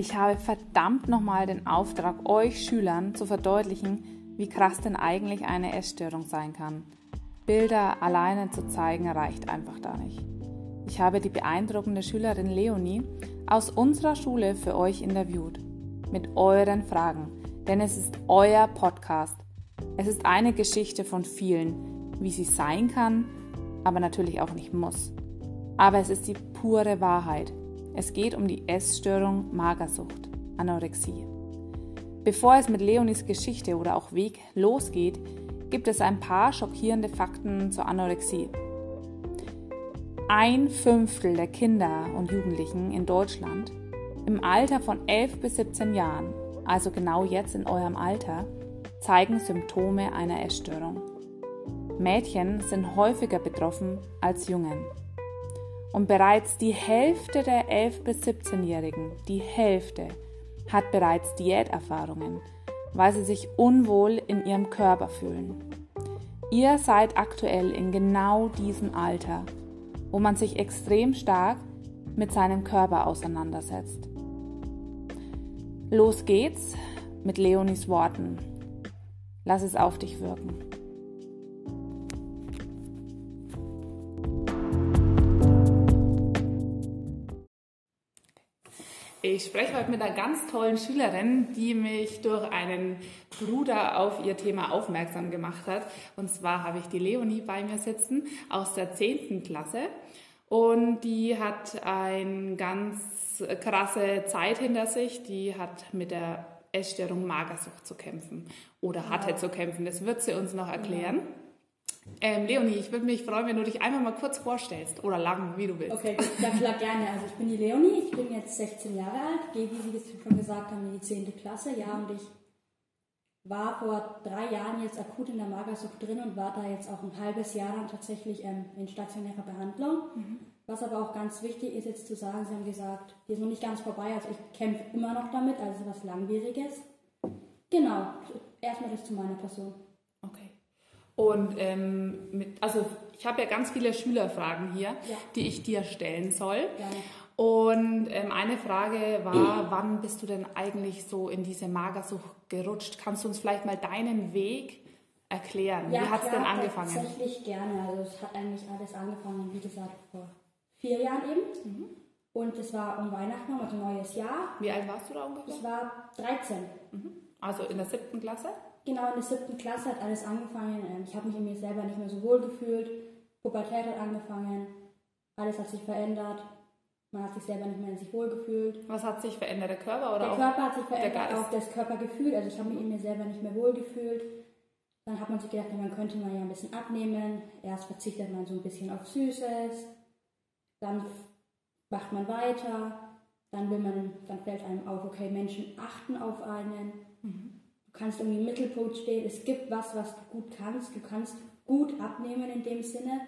Ich habe verdammt nochmal den Auftrag, euch Schülern zu verdeutlichen, wie krass denn eigentlich eine Essstörung sein kann. Bilder alleine zu zeigen reicht einfach da nicht. Ich habe die beeindruckende Schülerin Leonie aus unserer Schule für euch interviewt. Mit euren Fragen. Denn es ist euer Podcast. Es ist eine Geschichte von vielen, wie sie sein kann, aber natürlich auch nicht muss. Aber es ist die pure Wahrheit. Es geht um die Essstörung Magersucht, Anorexie. Bevor es mit Leonis Geschichte oder auch Weg losgeht, gibt es ein paar schockierende Fakten zur Anorexie. Ein Fünftel der Kinder und Jugendlichen in Deutschland im Alter von 11 bis 17 Jahren, also genau jetzt in eurem Alter, zeigen Symptome einer Essstörung. Mädchen sind häufiger betroffen als Jungen. Und bereits die Hälfte der 11- bis 17-Jährigen, die Hälfte, hat bereits Diäterfahrungen, weil sie sich unwohl in ihrem Körper fühlen. Ihr seid aktuell in genau diesem Alter, wo man sich extrem stark mit seinem Körper auseinandersetzt. Los geht's mit Leonis Worten. Lass es auf dich wirken. Ich spreche heute mit einer ganz tollen Schülerin, die mich durch einen Bruder auf ihr Thema aufmerksam gemacht hat. Und zwar habe ich die Leonie bei mir sitzen aus der 10. Klasse. Und die hat eine ganz krasse Zeit hinter sich. Die hat mit der Essstörung Magersucht zu kämpfen oder hatte ja. zu kämpfen. Das wird sie uns noch erklären. Ja. Ähm, Leonie, ich würde mich freuen, wenn du dich einmal mal kurz vorstellst oder lang, wie du willst. Okay, ja klar, gerne. Also ich bin die Leonie, ich bin jetzt 16 Jahre alt, gehe, wie Sie das schon gesagt haben, in die 10. Klasse. Ja, und ich war vor drei Jahren jetzt akut in der Magersucht drin und war da jetzt auch ein halbes Jahr dann tatsächlich ähm, in stationärer Behandlung. Mhm. Was aber auch ganz wichtig ist jetzt zu sagen, Sie haben gesagt, die ist noch nicht ganz vorbei, also ich kämpfe immer noch damit, also was Langwieriges. Genau, erstmal das zu meiner Person. Und ähm, mit, also ich habe ja ganz viele Schülerfragen hier, ja. die ich dir stellen soll. Gerne. Und ähm, eine Frage war, wann bist du denn eigentlich so in diese Magersucht gerutscht? Kannst du uns vielleicht mal deinen Weg erklären? Ja, Wie hat es denn angefangen? Tatsächlich gerne. Also es hat eigentlich alles angefangen, wie gesagt, vor vier Jahren eben. Mhm. Und es war um Weihnachten, also neues Jahr. Wie alt warst du da ungefähr? Ich war 13. Mhm. Also in der siebten Klasse? Genau, in der siebten Klasse hat alles angefangen. Ähm, ich habe mich in mir selber nicht mehr so wohl gefühlt. Pubertät hat angefangen. Alles hat sich verändert. Man hat sich selber nicht mehr in sich wohl gefühlt. Was hat sich verändert? Der Körper oder Der Körper hat sich verändert, auch das Körpergefühl. Also ich habe mich in mir selber nicht mehr wohl gefühlt. Dann hat man sich gedacht, man könnte mal ja ein bisschen abnehmen. Erst verzichtet man so ein bisschen auf Süßes. Dann macht man weiter. Dann will man, dann fällt einem auf, okay, Menschen achten auf einen. Mhm du kannst irgendwie im Mittelpunkt stehen, es gibt was, was du gut kannst, du kannst gut abnehmen in dem Sinne.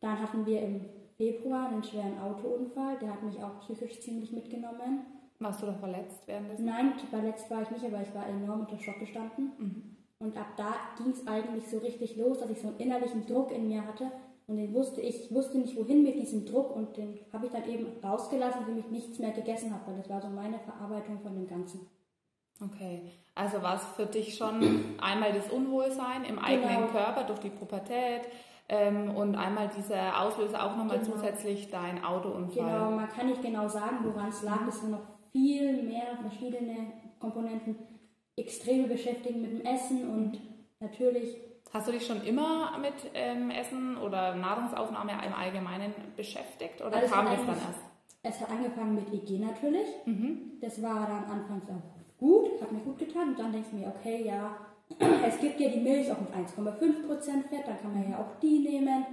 Dann hatten wir im Februar einen schweren Autounfall, der hat mich auch psychisch ziemlich mitgenommen. Warst du da verletzt währenddessen? Nein, verletzt war ich nicht, aber ich war enorm unter Schock gestanden. Mhm. Und ab da ging es eigentlich so richtig los, dass ich so einen innerlichen Druck in mir hatte. Und den wusste ich, wusste nicht wohin mit diesem Druck und den habe ich dann eben rausgelassen, indem ich nichts mehr gegessen habe, weil das war so meine Verarbeitung von dem Ganzen. Okay, also war es für dich schon einmal das Unwohlsein im eigenen genau. Körper durch die Pubertät ähm, und einmal dieser Auslöser auch nochmal genau. zusätzlich dein Autounfall. Genau, man kann nicht genau sagen, woran es lag. Es sind noch viel mehr verschiedene Komponenten, extreme beschäftigen mit dem Essen und natürlich. Hast du dich schon immer mit ähm, Essen oder Nahrungsaufnahme im Allgemeinen beschäftigt oder kam das dann erst? Es hat angefangen mit EG natürlich. Mhm. Das war dann anfangs auch gut, hat mir gut getan. Und dann denke ich mir, okay, ja, es gibt ja die Milch auch mit 1,5% Fett, dann kann man ja auch die nehmen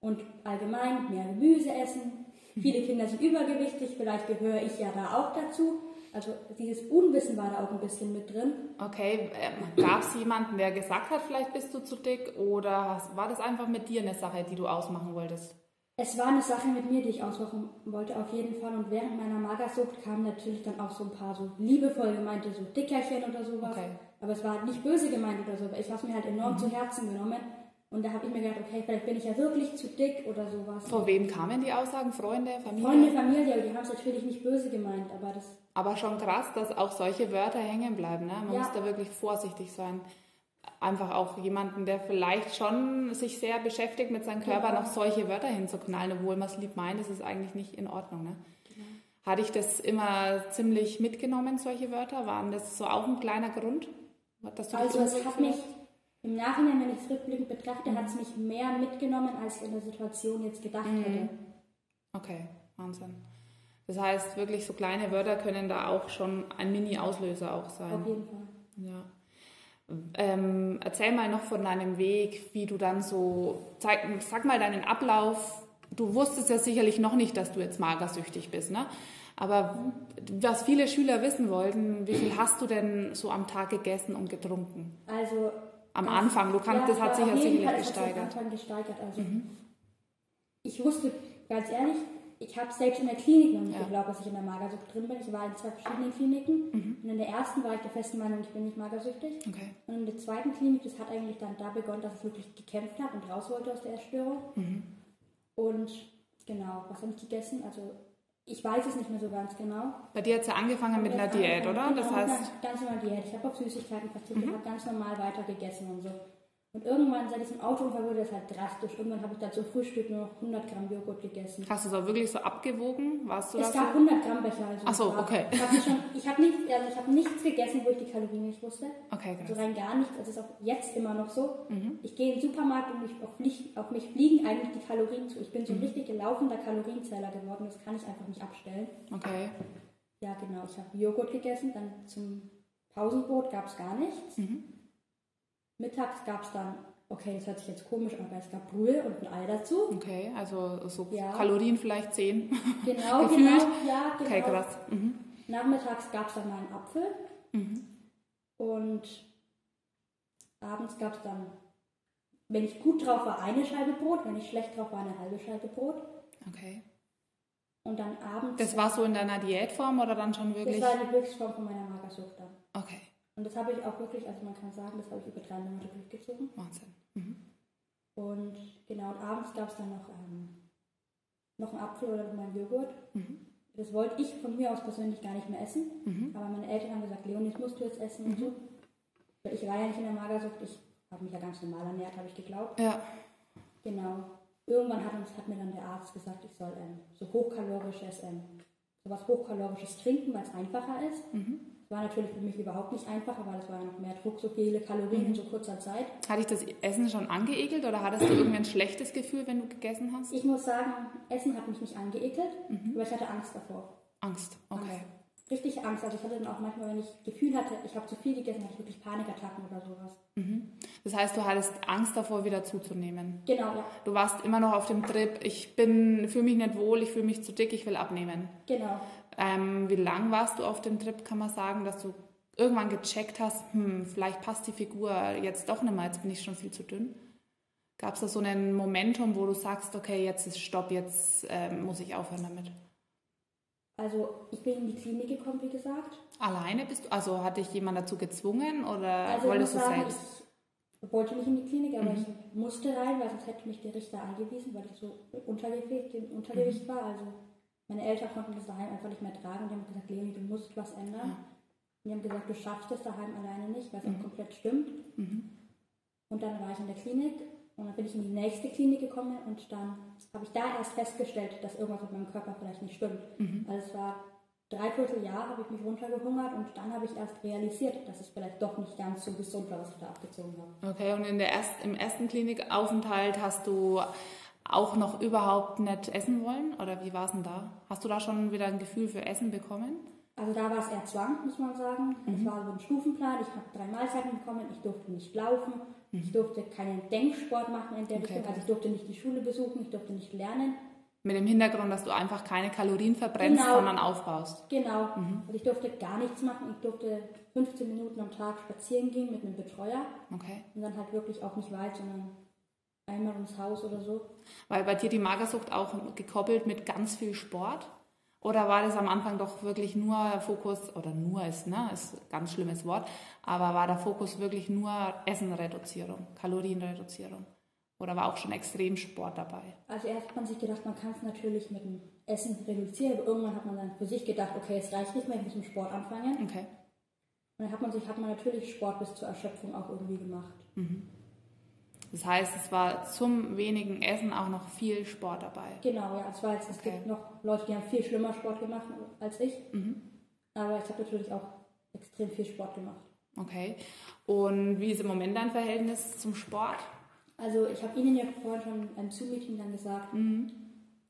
und allgemein mehr Gemüse essen. Viele Kinder sind übergewichtig, vielleicht gehöre ich ja da auch dazu. Also dieses Unwissen war da auch ein bisschen mit drin. Okay, ähm, gab es jemanden, der gesagt hat, vielleicht bist du zu dick oder war das einfach mit dir eine Sache, die du ausmachen wolltest? Es war eine Sache mit mir, die ich ausmachen wollte, auf jeden Fall. Und während meiner Magersucht kamen natürlich dann auch so ein paar so liebevoll gemeinte, so Dickerchen oder sowas. Okay. Aber es war nicht böse gemeint oder so, aber ich habe es mir halt enorm mhm. zu Herzen genommen. Und da habe ich mir gedacht, okay, vielleicht bin ich ja wirklich zu dick oder sowas. Vor wem kamen die Aussagen? Freunde, Familie? Freunde, Familie, aber die haben es natürlich nicht böse gemeint, aber das. Aber schon krass, dass auch solche Wörter hängen bleiben. Ne? Man Ja. muss da wirklich vorsichtig sein. Einfach auch jemanden, der vielleicht schon sich sehr beschäftigt mit seinem Körper, Genau. noch solche Wörter hinzuknallen, obwohl man es lieb meint, das ist eigentlich nicht in Ordnung. Ne? Hatte ich das immer ziemlich mitgenommen, solche Wörter? Waren das so auch ein kleiner Grund? Dass du Also es hat mich im Nachhinein, wenn ich es rückblickend betrachte, hat es mich mehr mitgenommen, als ich in der Situation jetzt gedacht hätte. Okay, Wahnsinn. Das heißt, wirklich so kleine Wörter können da auch schon ein Mini-Auslöser auch sein. Auf jeden Fall. Ja. Ähm, erzähl mal noch von deinem Weg, wie du dann so, zeig, sag mal deinen Ablauf. Du wusstest ja sicherlich noch nicht, dass du jetzt magersüchtig bist, ne? Aber was viele Schüler wissen wollten, wie viel hast du denn so am Tag gegessen und getrunken? Also Am das- Anfang, du kannst, das hat sich ja sicherlich gesteigert. Mhm. am Anfang gesteigert. Also ich wusste, ganz ehrlich, ich habe selbst in der Klinik noch nicht Ja. geglaubt, dass ich in der Magersucht drin bin. Ich war in zwei verschiedenen Kliniken. Mhm. Und in der ersten war ich der festen Meinung, ich bin nicht magersüchtig. Okay. Und in der zweiten Klinik, das hat eigentlich dann da begonnen, dass ich wirklich gekämpft habe und raus wollte aus der Essstörung. Mhm. Und genau, was habe ich gegessen? Also ich weiß es nicht mehr so ganz genau. Bei dir hat es ja angefangen mit einer Diät, oder? Das genau, mit heißt, einer ganz normal Diät. Ich habe auf Süßigkeiten verzichtet, Mhm. habe ganz normal weiter gegessen und so. Und irgendwann, seit diesem Autounfall wurde das halt drastisch. Irgendwann habe ich dann zum Frühstück nur noch 100 Gramm Joghurt gegessen. hast du es auch wirklich so abgewogen? Warst du Es gab so? 100 Gramm Becher. Also Ach so, okay. Ich habe schon, ich habe nichts, also ich habe nichts gegessen, wo ich die Kalorien nicht wusste. Okay, Also krass. rein gar nichts. Das ist auch jetzt immer noch so. Mhm. Ich gehe in den Supermarkt und mich auf, mich, auf mich fliegen eigentlich die Kalorien zu. Ich bin Mhm. so ein richtig gelaufener Kalorienzähler geworden. Das kann ich einfach nicht abstellen. Okay. Ja, genau. Ich habe Joghurt gegessen. Dann zum Pausenbrot gab es gar nichts. Mhm. Mittags gab es dann, okay, das hört sich jetzt komisch an, aber es gab Brühe und ein Ei dazu. Okay, also so Ja. Kalorien vielleicht 10. Genau, Gefühlt? genau. Ja, genau. Okay, krass. Mhm. Nachmittags gab es dann mal einen Apfel. Mhm. Und abends gab es dann, wenn ich gut drauf war, eine Scheibe Brot, wenn ich schlecht drauf war, eine halbe Scheibe Brot. Okay. Und dann abends. Das war so in deiner Diätform oder dann schon das wirklich? war die Höchstform von meiner Magersucht dann. Okay, Und das habe ich auch wirklich, also man kann sagen, das habe ich über drei Monate durchgezogen. Wahnsinn. Mhm. Und genau, und abends gab es dann noch, ähm, noch einen Apfel oder noch mal einen Joghurt. Mhm. Das wollte ich von mir aus persönlich gar nicht mehr essen. Mhm. Aber meine Eltern haben gesagt, Leonie, das musst du jetzt essen und so. Weil ich war ja nicht in der Magersucht, ich habe mich ja ganz normal ernährt, habe ich geglaubt. Ja, Genau. Irgendwann hat, uns, hat mir dann der Arzt gesagt, ich soll ähm, so hochkalorisches, ähm, sowas hochkalorisches trinken, weil es einfacher ist. Mhm. Das war natürlich für mich überhaupt nicht einfacher, weil es war noch mehr Druck, so viele Kalorien in so kurzer Zeit. Hat dich das Essen schon angeekelt oder hattest du irgendwie ein schlechtes Gefühl, wenn du gegessen hast? Ich muss sagen, Essen hat mich nicht angeekelt, aber ich hatte Angst davor. Angst, okay. Angst. Richtig Angst. Also ich hatte dann auch manchmal, wenn ich Gefühl hatte, ich habe zu viel gegessen, hatte ich wirklich Panikattacken oder sowas. Das heißt, du hattest Angst davor, wieder zuzunehmen. Genau, ja. Du warst immer noch auf dem Trip, ich bin, fühle mich nicht wohl, ich fühle mich zu dick, ich will abnehmen. Genau. Ähm, wie lang warst du auf dem Trip, kann man sagen, dass du irgendwann gecheckt hast, hm, vielleicht passt die Figur jetzt doch nicht mehr, jetzt bin ich schon viel zu dünn? Gab es da so einen Momentum, wo du sagst, okay, jetzt ist Stopp, jetzt ähm, muss ich aufhören damit? Also ich bin in die Klinik gekommen, wie gesagt. Alleine bist du, also hat dich jemand dazu gezwungen oder Also wolltest du sagen, selbst? ich wollte nicht in die Klinik, aber ich musste rein, weil sonst hätte mich der Richter eingewiesen, weil ich so Untergewicht, im Untergewicht war. Also meine Eltern konnten das daheim einfach nicht mehr tragen. Die haben gesagt, Leonie, du musst was ändern. Ja. Und die haben gesagt, du schaffst es daheim alleine nicht, weil es auch komplett stimmt. Und dann war ich in der Klinik und dann bin ich in die nächste Klinik gekommen und dann habe ich da erst festgestellt, dass irgendwas mit meinem Körper vielleicht nicht stimmt. Also es war dreiviertel Jahr, habe ich mich runtergehungert und dann habe ich erst realisiert, dass es vielleicht doch nicht ganz so gesund war, was ich da abgezogen habe. Okay, und in der erst, im ersten Klinikaufenthalt hast du auch noch überhaupt nicht essen wollen? Oder wie war es denn da? Hast du da schon wieder ein Gefühl für Essen bekommen? Also da war es eher Zwang, muss man sagen. Es war so ein Stufenplan. Ich habe drei Mahlzeiten bekommen. Ich durfte nicht laufen. Ich durfte keinen Denksport machen in der Okay, Richtung. Also ich durfte nicht die Schule besuchen. Ich durfte nicht lernen. Mit dem Hintergrund, dass du einfach keine Kalorien verbrennst, Genau. sondern aufbaust. Genau. Also ich durfte gar nichts machen. Ich durfte 15 Minuten am Tag spazieren gehen mit einem Betreuer. Okay. Und dann halt wirklich auch nicht weit, sondern einmal ums Haus oder so. Weil bei dir die Magersucht auch gekoppelt mit ganz viel Sport? Oder war das am Anfang doch wirklich nur Fokus, oder nur ist, ne, ist ein ganz schlimmes Wort, aber war der Fokus wirklich nur Essenreduzierung, Kalorienreduzierung? Oder war auch schon Extremsport dabei? Also erst hat man sich gedacht, man kann es natürlich mit dem Essen reduzieren, aber irgendwann hat man dann für sich gedacht, okay, es reicht nicht mehr, ich muss mit dem Sport anfangen. Okay. Und dann hat man sich, hat man natürlich Sport bis zur Erschöpfung auch irgendwie gemacht. Mhm. Das heißt, es war zum wenigen Essen auch noch viel Sport dabei. Genau, ja. Es, war jetzt, es Okay. gibt noch Leute, die haben viel schlimmer Sport gemacht als ich. Mhm. Aber ich habe natürlich auch extrem viel Sport gemacht. Okay. Und wie ist im Moment dein Verhältnis zum Sport? Also ich habe Ihnen ja vorhin schon im Zoom-Meeting dann gesagt, Mhm.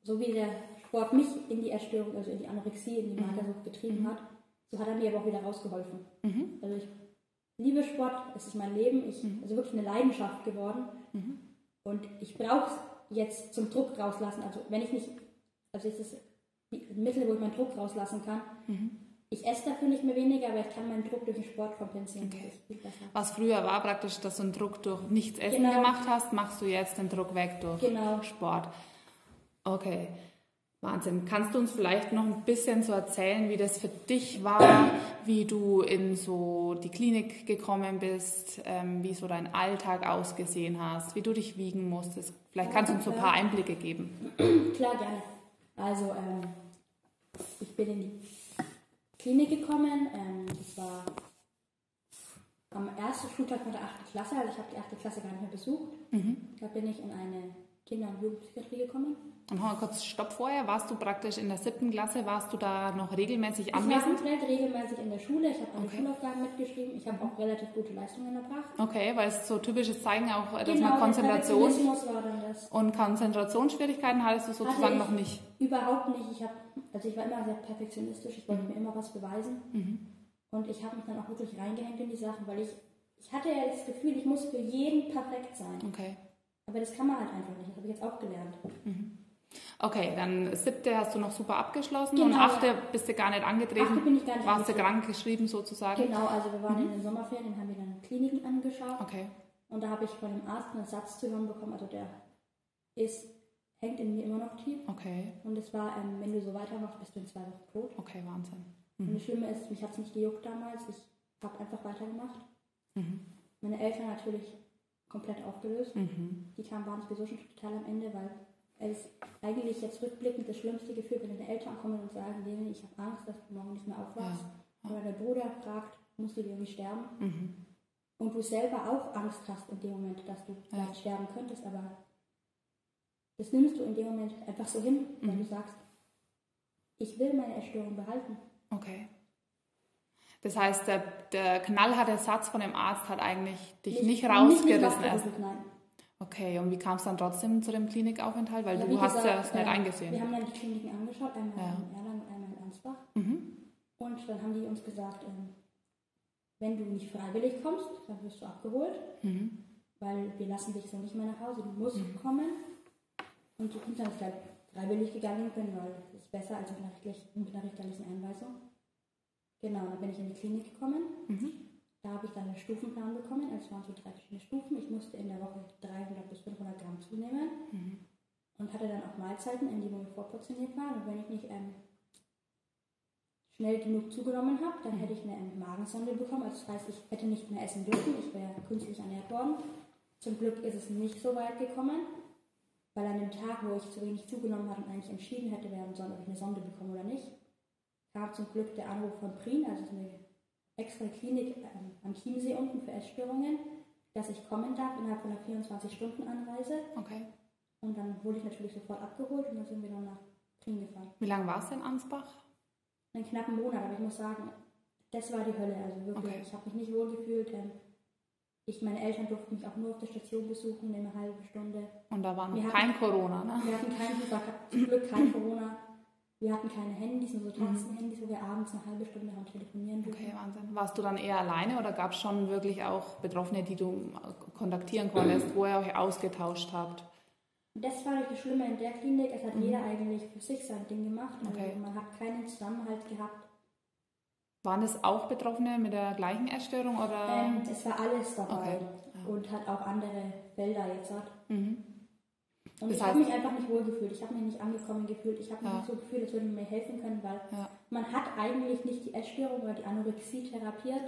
so wie der Sport mich in die Erstörung, also in die Anorexie, in die Magersucht getrieben hat, so hat er mir aber auch wieder rausgeholfen. Mhm. Also ich liebe Sport, es ist mein Leben, ich, also wirklich eine Leidenschaft geworden. Mhm. Und ich brauche es jetzt zum Druck rauslassen. Also wenn ich nicht, also es ist ein Mittel, wo ich meinen Druck rauslassen kann. Mhm. Ich esse dafür nicht mehr weniger, aber ich kann meinen Druck durch den Sport kompensieren. Okay. Das. Was früher war praktisch, dass du einen Druck durch nichts essen Genau. gemacht hast, machst du jetzt den Druck weg durch Genau. Sport. Okay. Wahnsinn. Kannst du uns vielleicht noch ein bisschen so erzählen, wie das für dich war, wie du in so die Klinik gekommen bist, ähm, wie so dein Alltag ausgesehen hast, wie du dich wiegen musstest? Vielleicht kannst du uns so ein paar Einblicke geben. Klar, gerne. Also, ähm, ich bin in die Klinik gekommen. Ähm, das war am ersten Schultag von der 8. Klasse. Also, ich habe die 8. Klasse gar nicht mehr besucht. Da bin ich in eine Kinder- und Jugendpsychiatrie gekommen. Und mal kurz Stopp vorher. Warst du praktisch in der siebten Klasse, warst du da noch regelmäßig Ich war anwesend? komplett regelmäßig in der Schule. Ich habe meine Okay. Schulaufgaben mitgeschrieben. Ich habe auch relativ gute Leistungen erbracht. Okay, weil es so typisches Zeigen auch, dass Genau, man der Konzentration war dann das. und Konzentrationsschwierigkeiten hattest du sozusagen noch nicht. Überhaupt nicht. Ich hab, also ich war immer sehr perfektionistisch. Ich wollte mir immer was beweisen. Und ich habe mich dann auch wirklich reingehängt in die Sachen, weil ich, ich hatte ja das Gefühl, ich muss für jeden perfekt sein. Okay. Aber das kann man halt einfach nicht. Das habe ich jetzt auch gelernt. Okay, dann siebte hast du noch super abgeschlossen Genau, und achte bist du gar nicht angetreten. Achte bin ich gar nicht Warst du krank geschrieben sozusagen? Genau, also wir waren in den Sommerferien, haben wir dann Kliniken angeschaut. Okay. Und da habe ich von dem Arzt einen Satz zu hören bekommen, also der ist, hängt in mir immer noch tief. Okay. Und es war, ähm, wenn du so weitermachst, bist du in zwei Wochen tot. Okay, Wahnsinn. Und das Schlimme ist, mich hat es nicht gejuckt damals. Ich habe einfach weitergemacht. Meine Eltern natürlich komplett aufgelöst. Die kamen, waren sowieso schon total am Ende, weil es eigentlich jetzt rückblickend das schlimmste Gefühl, wenn deine Eltern kommen und sagen, Leni, ich habe Angst, dass du morgen nicht mehr aufwachst. Oder der Bruder fragt, musst du irgendwie sterben? Und du selber auch Angst hast in dem Moment, dass du vielleicht sterben könntest, aber das nimmst du in dem Moment einfach so hin, wenn du sagst, ich will meine Erstörung behalten. Okay. Das heißt, der, der knallharte Satz von dem Arzt hat eigentlich dich nicht, rausgerissen erst. rausgerissen, nein. Okay, und wie kam es dann trotzdem zu dem Klinikaufenthalt? Weil Ja, du hast ja gesagt, es nicht äh, eingesehen. Wir haben dann die Kliniken angeschaut, einmal Ja. in Erlangen und einmal in Ansbach. Mhm. Und dann haben die uns gesagt, ähm, wenn du nicht freiwillig kommst, dann wirst du abgeholt, Mhm. weil wir lassen dich so nicht mehr nach Hause, du musst kommen. Und du kannst dann gleich freiwillig gegangen bin, weil das ist besser als mit einer, mit einer richterlichen Einweisung. Genau, dann bin ich in die Klinik gekommen. Mhm. Da habe ich dann einen Stufenplan bekommen. Also Es waren so drei verschiedene Stufen. Ich musste in der Woche 300 bis 500 Gramm zunehmen Mhm. und hatte dann auch Mahlzeiten, in die mir vorportioniert waren. Und wenn ich nicht ähm, schnell genug zugenommen habe, dann hätte ich eine ähm, Magensonde bekommen. Also das heißt, ich hätte nicht mehr essen dürfen. Ich wäre künstlich ernährt worden. Zum Glück ist es nicht so weit gekommen, weil an dem Tag, wo ich zu wenig zugenommen hatte und eigentlich entschieden hätte werden sollen, ob ich eine Sonde bekomme oder nicht, kam zum Glück der Anruf von Prien, also eine extra Klinik ähm, am Chiemsee unten für Essstörungen, dass ich kommen darf innerhalb von einer 24-Stunden-Anreise. Okay. Und dann wurde ich natürlich sofort abgeholt und dann sind wir dann nach Prien gefahren. Wie lange warst du in Ansbach? Einen knappen Monat, aber ich muss sagen, das war die Hölle. Also wirklich, Okay. ich habe mich nicht wohl gefühlt. Ich, meine Eltern durften mich auch nur auf der Station besuchen, eine halbe Stunde. Und da war noch Wir hatten- kein Corona, ne? Wir hatten kein, war zum Glück kein Corona. Wir hatten keine Handys, nur so Tastenhandys, wo wir abends eine halbe Stunde haben telefonieren durften. Okay, Wahnsinn. Warst du dann eher alleine oder gab es schon wirklich auch Betroffene, die du kontaktieren konntest, wo ihr euch ausgetauscht habt? Das war das Schlimme in der Klinik. Es hat jeder eigentlich für sich sein Ding gemacht. Also Mhm. Okay. man hat keinen Zusammenhalt gehabt. Waren es auch Betroffene mit der gleichen Essstörung oder? Ähm, es war alles dabei. Okay. Und hat auch andere Felder jetzt hat. Mhm. Und Das ich habe mich einfach nicht wohl gefühlt. Ich habe mich nicht angekommen gefühlt. Ich habe mich Ja. nicht so gefühlt, als würde man mir helfen können, weil Ja. man hat eigentlich nicht die Essstörung oder die Anorexie therapiert,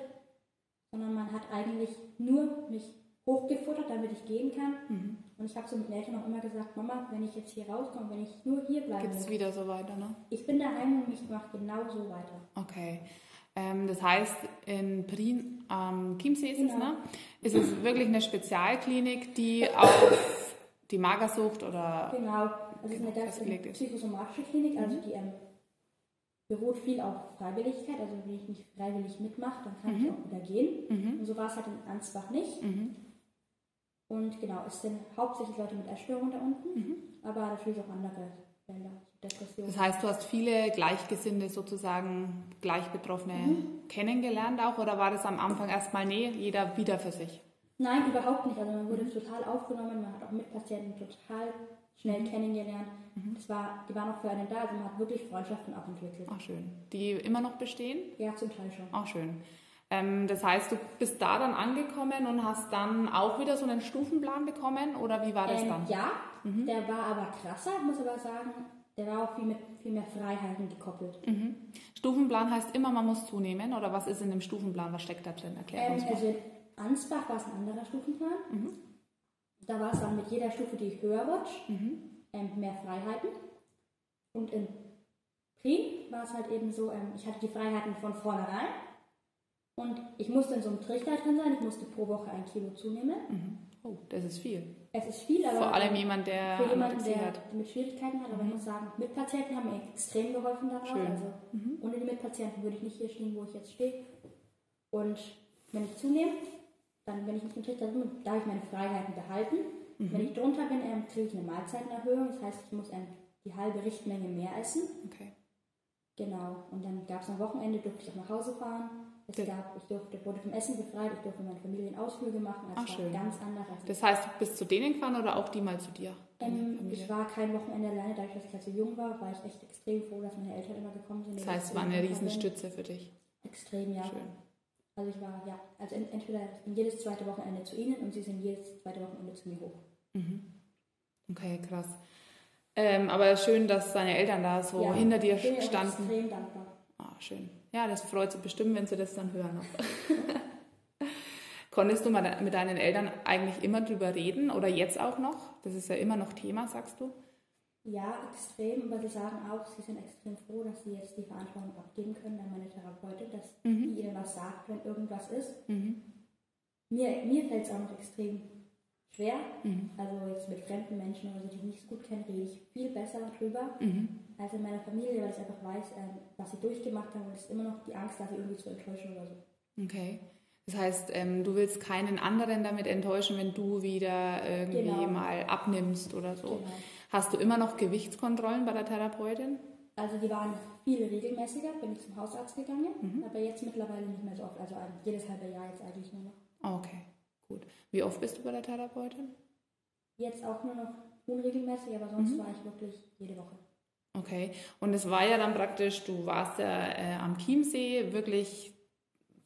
sondern man hat eigentlich nur mich hochgefuttert, damit ich gehen kann. Mhm. Und ich habe so mit den Eltern auch immer gesagt, Mama, wenn ich jetzt hier rauskomme, wenn ich nur hier bleibe. Geht es wieder so weiter, ne? Ich bin daheim und ich mache genau so weiter. Okay. Ähm, das heißt, in Prien am Chiemsee ist genau. es, ne? Ist es wirklich eine Spezialklinik, die auf die Magersucht oder... Genau. Also es ist eine ganz psychosomatische Klinik, also mhm. die ähm, beruht viel auf Freiwilligkeit. Also wenn ich nicht freiwillig mitmache, dann kann mhm. ich auch wieder gehen. Mhm. Und so war es halt in Ansbach nicht. Mhm. Und genau, es sind hauptsächlich Leute mit Essstörungen da unten, mhm. aber natürlich auch andere Länder. Das heißt, du hast viele Gleichgesinnte sozusagen, Gleichbetroffene mhm. kennengelernt auch oder war das am Anfang erstmal, nee, jeder wieder für sich? Nein, überhaupt nicht. Also man wurde mhm. total aufgenommen, man hat auch Mitpatienten total schnell mhm. kennengelernt. Mhm. Das war, die waren auch für einen da, also man hat wirklich Freundschaften auch entwickelt. Ach schön. Die immer noch bestehen? Ja, zum Teil schon. Ach schön. Ähm, das heißt, du bist da dann angekommen und hast dann auch wieder so einen Stufenplan bekommen oder wie war das ähm, dann? Ja, mhm. der war aber krasser, muss aber sagen. Der war auch viel, mit, viel mehr Freiheiten gekoppelt. Mhm. Stufenplan heißt immer, man muss zunehmen oder was ist in dem Stufenplan? Was steckt da drin? Erklär ähm, uns Also Ansbach war es ein anderer Stufenplan. Mhm. Da war es dann mit jeder Stufe, die ich höher rutsche, mhm. ähm, mehr Freiheiten. Und in Prien war es halt eben so, ähm, ich hatte die Freiheiten von vornherein und ich musste in so einem Trichter drin sein, ich musste pro Woche ein Kilo zunehmen. Mhm. Oh, das ist viel. Es ist viel, aber. Vor allem jemand, der. Für jemanden, der hat. mit Schwierigkeiten hat, aber mhm. ich muss sagen, Mitpatienten haben mir extrem geholfen daran. Schön. Also mhm. ohne die Mitpatienten würde ich nicht hier stehen, wo ich jetzt stehe. Und wenn ich zunehme, dann, wenn ich nicht im Trichter bin, darf ich meine Freiheiten behalten. Mhm. Wenn ich drunter bin, ähm, kriege ich eine Mahlzeitenerhöhung. Das heißt, ich muss ähm, die halbe Richtmenge mehr essen. Okay. Genau. Und dann gab es am Wochenende, durfte ich auch nach Hause fahren. Es gab, ich durfte, wurde vom Essen befreit, ich durfte meine Familienausflüge machen. Das Ach, schön. ganz anders. Das heißt, du bist zu denen gefahren oder auch die mal zu dir? Ähm, ich war kein Wochenende alleine, dadurch, dass ich halt so jung war, war ich echt extrem froh, dass meine Eltern immer gekommen sind. Das heißt, es war eine Riesenstütze für dich. Extrem, ja. Schön. Also ich war, ja, also entweder ich bin jedes zweite Wochenende zu ihnen und sie sind jedes zweite Wochenende zu mir hoch. Mhm. Okay, krass. Ähm, aber schön, dass deine Eltern da so ja, hinter dir standen. Ich bin extrem dankbar. Ah, schön. Ja, das freut sie bestimmt, wenn sie das dann hören. Konntest du mal mit deinen Eltern eigentlich immer drüber reden oder jetzt auch noch? Das ist ja immer noch Thema, sagst du? Ja, extrem, aber sie sagen auch, sie sind extrem froh, dass sie jetzt die Verantwortung abgeben können an meine Therapeutin, dass mhm. die ihnen was sagt, wenn irgendwas ist. Mhm. Mir, mir fällt es auch noch extrem schwer. Mhm. Also jetzt mit fremden Menschen oder so, die ich nicht so gut kenne, rede ich viel besser darüber mhm. als in meiner Familie, weil ich einfach weiß, ähm, was sie durchgemacht haben und es ist immer noch die Angst, dass sie irgendwie zu enttäuschen oder so. Okay. Das heißt, ähm, du willst keinen anderen damit enttäuschen, wenn du wieder irgendwie genau. mal abnimmst oder so. Genau. Hast du immer noch Gewichtskontrollen bei der Therapeutin? Also die waren viel regelmäßiger, bin ich zum Hausarzt gegangen, mhm. aber jetzt mittlerweile nicht mehr so oft, also jedes halbe Jahr jetzt eigentlich nur noch. Okay. Gut. Wie oft bist du bei der Therapeutin? Jetzt auch nur noch unregelmäßig, aber sonst mhm. war ich wirklich jede Woche. Okay. Und es war ja dann praktisch, du warst ja äh, am Chiemsee wirklich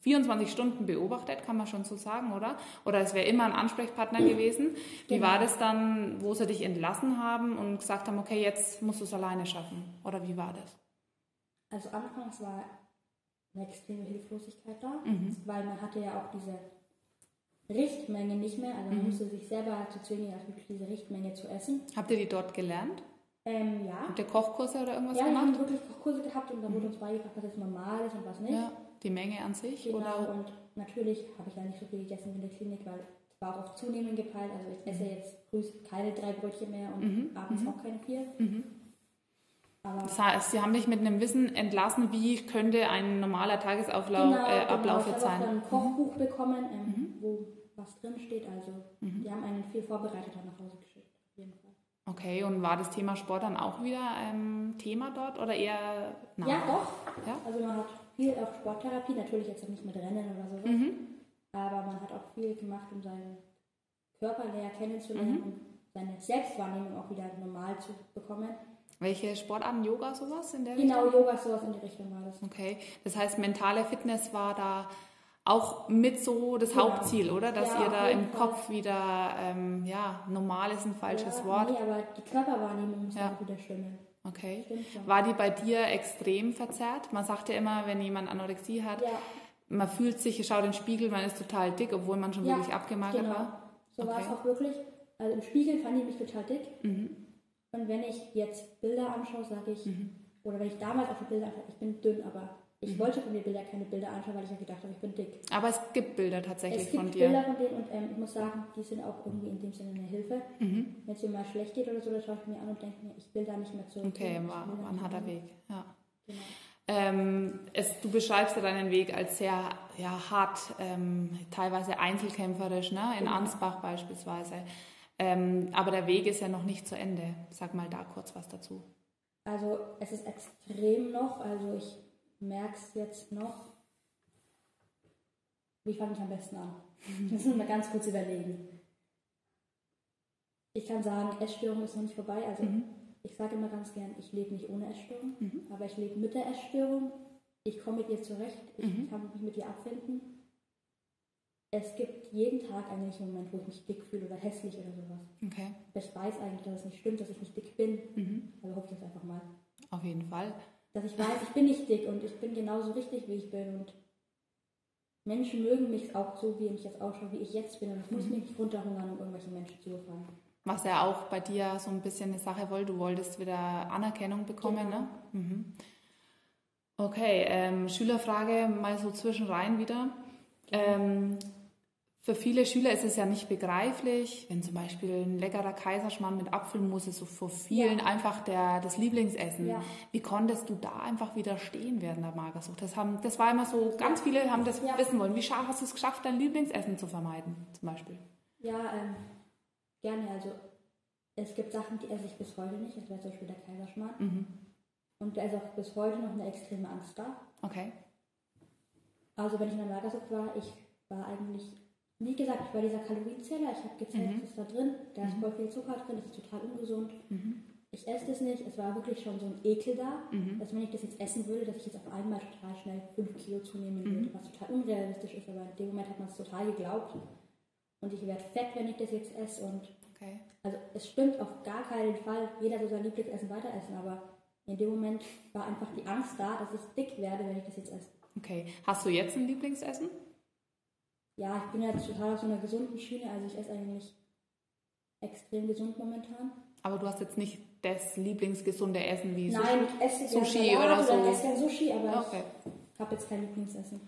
24 Stunden beobachtet, kann man schon so sagen, oder? Oder es wäre immer ein Ansprechpartner gewesen. Wie genau. war das dann, wo sie dich entlassen haben und gesagt haben, okay, jetzt musst du es alleine schaffen? Oder wie war das? Also anfangs war eine extreme Hilflosigkeit da, mhm. weil man hatte ja auch diese Richtmenge nicht mehr. Also man mhm. musste sich selber dazu zwingen, diese Richtmenge zu essen. Habt ihr die dort gelernt? Ähm, ja. Habt ihr Kochkurse oder irgendwas ja, gemacht? Ja, wir haben wirklich Kochkurse gehabt und da wurde mhm. uns beigebracht, was jetzt normal ist und was nicht. Ja, die Menge an sich? Genau, oder? und natürlich habe ich ja nicht so viel gegessen in der Klinik, weil es war auch auf Zunehmen gepeilt. Also ich esse mhm. jetzt früh keine drei Brötchen mehr und mhm. abends mhm. auch keine vier. Mhm. Das heißt, Sie haben dich mit einem Wissen entlassen, wie könnte ein normaler Tagesablauf genau, äh, Ablauf genau. jetzt sein? Ich habe ein Kochbuch bekommen, ähm, wo was drin steht. Also mhm. die haben einen viel vorbereiteter nach Hause geschickt. Okay, und war das Thema Sport dann auch wieder ein Thema dort oder eher nein? Ja, doch. Ja? Also man hat viel auch Sporttherapie, natürlich jetzt auch nicht mit Rennen oder sowas, mhm. aber man hat auch viel gemacht, um seinen Körper näher kennenzulernen mhm. und seine Selbstwahrnehmung auch wieder normal zu bekommen. Welche Sportarten, Yoga, sowas in der genau, Richtung? Genau, Yoga, sowas in die Richtung war das. Okay, das heißt, mentale Fitness war da auch mit so das genau. Hauptziel, oder? Dass ja, ihr da im Fall. Kopf wieder, ähm, ja, normal ist ein falsches ja, Wort. Nee, aber die Körperwahrnehmung muss ja. auch wieder stimmen. Okay. War die bei dir extrem verzerrt? Man sagt ja immer, wenn jemand Anorexie hat, ja. man fühlt sich, schaut in den Spiegel, man ist total dick, obwohl man schon wirklich abgemagert genau. war. So war es Okay. auch wirklich. Also im Spiegel fand ich mich total dick. Mhm. Und wenn ich jetzt Bilder anschaue, sage ich, oder wenn ich damals auch die Bilder anschaue, ich bin dünn, aber ich Mhm. wollte von den Bildern keine Bilder anschauen, weil ich ja gedacht habe, ich bin dick. Aber es gibt Bilder tatsächlich Es gibt von dir. Bilder von denen und ähm, ich muss sagen, die sind auch irgendwie in dem Sinne eine Hilfe. Mhm. Wenn es mir mal schlecht geht oder so, dann schaue ich mir an und denke mir, ich will da nicht mehr zurück. Okay, war, war ein harter. Weg. Ja. Genau. Ähm, es, du beschreibst ja deinen Weg als sehr ja, hart, ähm, teilweise einzelkämpferisch, ne? in Genau. Ansbach beispielsweise. Ähm, aber der Weg ist ja noch nicht zu Ende. Sag mal da kurz was dazu. Also es ist extrem noch, also ich merke es jetzt noch. Wie fange ich am besten an? Das müssen wir mal ganz kurz überlegen. Ich kann sagen, Essstörung ist noch nicht vorbei. Also ich sage immer ganz gern, ich lebe nicht ohne Essstörung, aber ich lebe mit der Essstörung. Ich komme mit ihr zurecht, ich kann mich mit ihr abfinden. Es gibt jeden Tag eigentlich einen Moment, wo ich mich dick fühle oder hässlich oder sowas. Okay, Ich weiß eigentlich, dass es nicht stimmt, dass ich nicht dick bin. Mhm. Also hoffe ich jetzt einfach mal. auf jeden Fall. Dass ich weiß, ich bin nicht dick und ich bin genauso richtig, wie ich bin. Und Menschen mögen mich auch so, wie ich jetzt ausschaue, wie ich jetzt bin. Und ich muss mich nicht runterhungern, um irgendwelche Menschen zu gefallen. Was ja auch bei dir so ein bisschen eine Sache wollte, du wolltest wieder Anerkennung bekommen, Genau. ne? Mhm. Okay, ähm, Schülerfrage mal so zwischenrein wieder. Ähm, für viele Schüler ist es ja nicht begreiflich, wenn zum Beispiel ein leckerer Kaiserschmarrn mit Apfelmus ist so für vielen Ja. einfach der, das Lieblingsessen. Ja. Wie konntest du da einfach widerstehen während der Magersucht? Das, haben, das war immer so, ganz viele haben das Ja. wissen wollen. Wie scha- hast du es geschafft, dein Lieblingsessen zu vermeiden, zum Beispiel? Ja, ähm, gerne. Also es gibt Sachen, die esse ich bis heute nicht. Das wäre zum Beispiel der Kaiserschmarrn. Mhm. Und da ist auch bis heute noch eine extreme Angst da. Okay. Also wenn ich in der Magersucht war, ich war eigentlich, wie gesagt, ich war dieser Kalorienzähler. Ich habe gezählt, Mhm. ist da drin. Da ist voll viel Zucker drin, das ist total ungesund. Mhm. Ich esse das nicht. Es war wirklich schon so ein Ekel da, Mhm. dass wenn ich das jetzt essen würde, dass ich jetzt auf einmal total schnell 5 Kilo zunehmen Mhm. würde, was total unrealistisch ist. Aber in dem Moment hat man es total geglaubt. Und ich werde fett, wenn ich das jetzt esse. Und Okay. also es stimmt auf gar keinen Fall, jeder soll sein Lieblingsessen weiter essen. Aber in dem Moment war einfach die Angst da, dass ich dick werde, wenn ich das jetzt esse. Okay. Hast du jetzt ein Lieblingsessen? Ja, ich bin jetzt total auf so einer gesunden Schiene. Also ich esse eigentlich extrem gesund momentan. Aber du hast jetzt nicht das lieblingsgesunde Essen wie Nein, ich esse Sushi Salat oder so. Ich esse gerne Sushi, aber Okay. ich habe jetzt kein Lieblingsessen.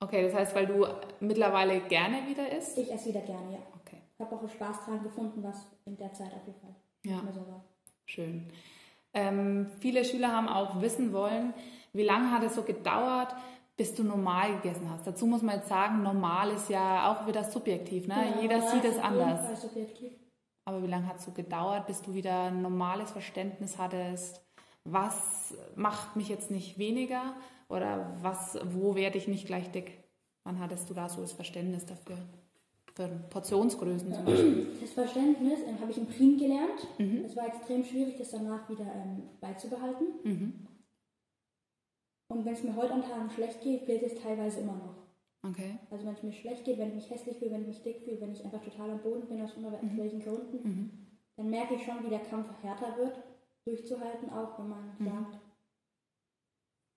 Okay, das heißt, weil du mittlerweile gerne wieder isst? Ich esse wieder gerne, ja. Okay. Ich habe auch Spaß dran gefunden, was in der Zeit auf jeden Fall Ja. so war. Schön. Ähm, viele Schüler haben auch wissen wollen, wie lange hat es so gedauert, bis du normal gegessen hast. Dazu muss man jetzt sagen, normal ist ja auch wieder subjektiv. Ne? Ja, Jeder normal sieht es anders. Aber wie lange hat es so gedauert, bis du wieder ein normales Verständnis hattest? Was macht mich jetzt nicht weniger? Oder was, wo werde ich nicht gleich dick? Wann hattest du da so das Verständnis dafür? Für Portionsgrößen zum Beispiel? Das Verständnis ähm, habe ich im Prim gelernt. Mhm. Es war extrem schwierig, das danach wieder ähm, beizubehalten. Mhm. Und wenn es mir heute an Tagen schlecht geht, gilt es teilweise immer noch. Okay. Also wenn es mir schlecht geht, wenn ich mich hässlich fühle, wenn ich mich dick fühle, wenn ich einfach total am Boden bin aus unerklärlichen Gründen, Mhm. dann merke ich schon, wie der Kampf härter wird, durchzuhalten, auch wenn man Mhm. sagt,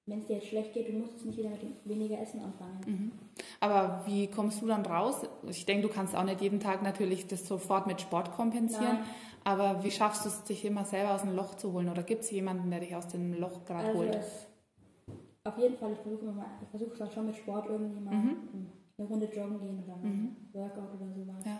wenn es dir jetzt schlecht geht, du musst jetzt nicht wieder mit weniger Essen anfangen. Mhm. Aber wie kommst du dann raus? Ich denke, du kannst auch nicht jeden Tag natürlich das sofort mit Sport kompensieren. Nein. Aber wie schaffst du es, dich immer selber aus dem Loch zu holen? Oder gibt es jemanden, der dich aus dem Loch gerade Also holt? es, auf jeden Fall, ich versuche immer mal, ich versuche es dann schon mit Sport irgendwie mal Mhm. eine Runde joggen gehen oder Mhm. Workout oder sowas. Ja.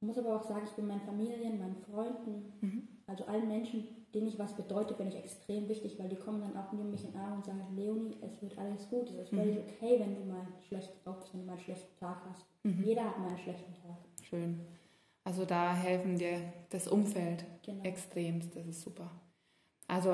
Ich muss aber auch sagen, ich bin meinen Familien, meinen Freunden, Mhm. also allen Menschen, denen ich was bedeutet, bin ich extrem wichtig, weil die kommen dann auch neben mich in den Arm und sagen, Leonie, es wird alles gut, es ist völlig Mhm. okay, wenn du mal schlecht drauf bist, wenn du mal einen schlechten Tag hast. Mhm. Jeder hat mal einen schlechten Tag. Schön. Also da helfen dir das Umfeld Genau. extremst. Das ist super. Also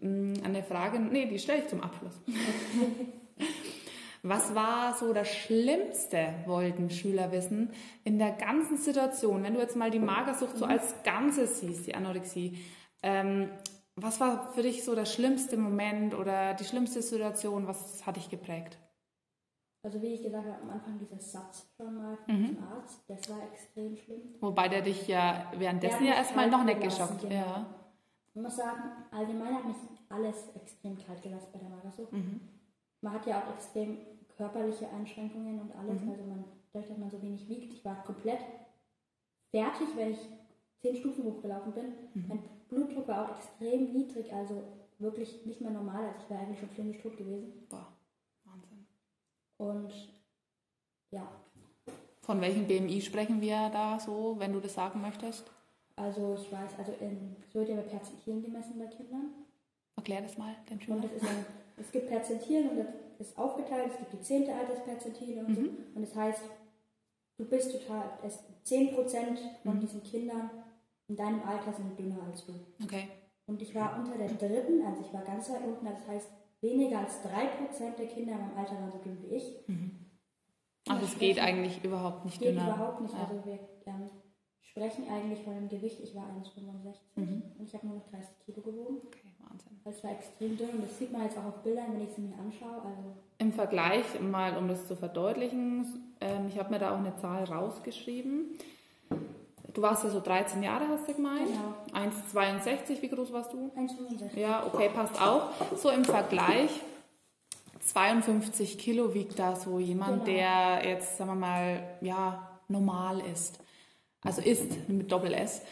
mh, eine Frage, nee, die stelle ich zum Abschluss. Was war so das Schlimmste, wollten Schüler wissen, in der ganzen Situation, wenn du jetzt mal die Magersucht so als Ganzes siehst, die Anorexie, ähm, was war für dich so der schlimmste Moment oder die schlimmste Situation, was hat dich geprägt? Also wie ich gesagt habe, am Anfang dieser Satz schon mal Mhm. vom Arzt, das war extrem schlimm. Wobei der dich ja währenddessen Der ja mich erstmal noch nicht geschockt. genau. Ja. Ich muss sagen, allgemein hat mich alles extrem kalt gelassen bei der Magersucht. Mhm. Man hat ja auch extrem körperliche Einschränkungen und alles. Also man dadurch, dass man so wenig wiegt, ich war komplett fertig, wenn ich zehn Stufen hochgelaufen bin. Mhm. Mein Blutdruck war auch extrem niedrig, also wirklich nicht mehr normal. Also ich war eigentlich schon klinisch tot gewesen. Boah, Wahnsinn. Und ja. Von welchem BMI sprechen wir da so, wenn du das sagen möchtest? Also ich weiß, also in, es wird ja bei Perzentilen gemessen bei Kindern. Erklär das mal den Schülern. Und ein, es gibt Perzentilen und das ist aufgeteilt, es gibt die zehnte Altersperzentile und mhm. so. Und das heißt, du bist total, es, 10% von mhm. diesen Kindern in deinem Alter sind dünner als du. Okay. Und ich war unter der dritten, also ich war ganz weit unten, das heißt, weniger als 3% der Kinder in meinem Alter waren so dünn wie ich. Mhm. Also es geht eigentlich überhaupt nicht geht dünner. überhaupt nicht. Ja. Also wir ähm, sprechen eigentlich von dem Gewicht, ich war 1,65 mhm. und ich habe nur noch 30 Kilo gewogen. Okay, Wahnsinn. Es war extrem dünn und das sieht man jetzt auch auf Bildern, wenn ich sie mir anschaue. Also Im Vergleich, mal um das zu verdeutlichen, ähm, ich habe mir da auch eine Zahl rausgeschrieben. Du warst ja so 13 Jahre, hast du gemeint? Genau. 1,62, wie groß warst du? 1,65. Ja, okay, passt auch. So im Vergleich, 52 Kilo wiegt da so jemand, genau. der jetzt, sagen wir mal, ja, normal ist. Also ist mit Doppel-S.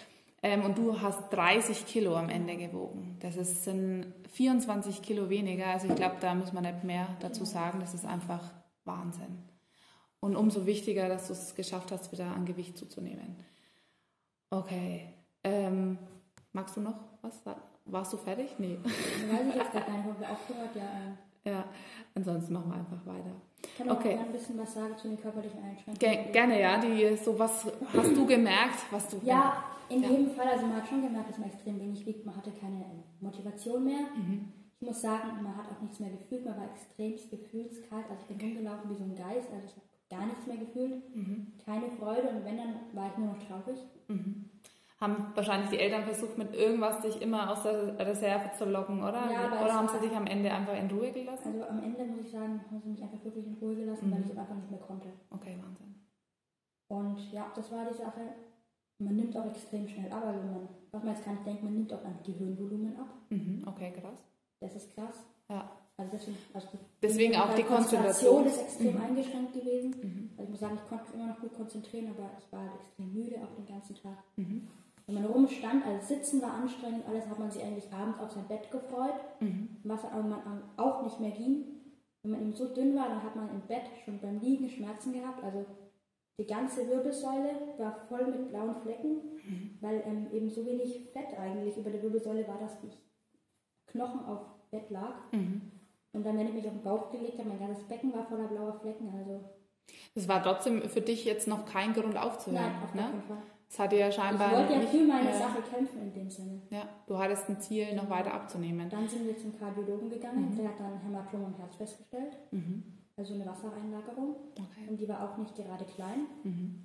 Ähm, und du hast 30 Kilo am Ende gewogen. Das ist, sind 24 Kilo weniger. Also ich glaube, da muss man nicht mehr dazu sagen. Das ist einfach Wahnsinn. Und umso wichtiger, dass du es geschafft hast, wieder an Gewicht zuzunehmen. Okay. Ähm, magst du noch was? Warst du fertig? Nee. Weiß ich jetzt gar nicht, ob wir aufgehört, ja. Ja, ansonsten machen wir einfach weiter. Ich kann okay. auch ein bisschen was sagen zu den körperlichen Einschränkungen. Ge gerne, ja. Die, so was hast du gemerkt, was du. Ja, in ja. jedem Fall. Also man hat schon gemerkt, dass man extrem wenig wiegt. Man hatte keine Motivation mehr. Mhm. Ich muss sagen, man hat auch nichts mehr gefühlt. Man war extremst gefühlskalt. Also ich bin okay. rumgelaufen wie so ein Geist. Also ich habe gar nichts mehr gefühlt. Mhm. Keine Freude. Und wenn, dann war ich nur noch traurig. Mhm haben wahrscheinlich die Eltern versucht, mit irgendwas sich immer aus der Reserve zu locken, oder? Ja, oder haben sie sich am Ende einfach in Ruhe gelassen? Also am Ende muss ich sagen, haben sie mich einfach wirklich in Ruhe gelassen, mhm. weil ich es einfach nicht mehr konnte. Okay, Wahnsinn. Und ja, das war die Sache. Man nimmt auch extrem schnell ab, also man, was man jetzt gar nicht denkt, man nimmt auch einfach die Höhenvolumen ab. Mhm. Okay, krass. Das ist krass. Ja. Also deswegen, also deswegen auch die Konzentration. ist extrem mhm. eingeschränkt gewesen. Mhm. Also ich muss sagen, ich konnte mich immer noch gut konzentrieren, aber ich war halt extrem müde auch den ganzen Tag. Mhm. Wenn man rumstand, also Sitzen war anstrengend, alles hat man sich eigentlich abends auf sein Bett gefreut, mhm. was aber man auch nicht mehr ging. Wenn man eben so dünn war, dann hat man im Bett schon beim Liegen Schmerzen gehabt. Also die ganze Wirbelsäule war voll mit blauen Flecken, mhm. weil ähm, eben so wenig Fett eigentlich über der Wirbelsäule war, dass ich Knochen auf Bett lag. Mhm. Und dann, wenn ich mich auf den Bauch gelegt habe, mein ganzes Becken war voller blauer Flecken. Also das war trotzdem für dich jetzt noch kein Grund aufzuhören. Nein, auf ne? keinen Fall. Es hatte ja scheinbar. Ich wollte ja für meine äh, Sache kämpfen in dem Sinne. Ja, du hattest ein Ziel, noch weiter abzunehmen. Dann sind wir zum Kardiologen gegangen, mhm. der hat dann Hämatom im Herz festgestellt. Mhm. Also eine Wassereinlagerung. Okay. Und die war auch nicht gerade klein. Mhm.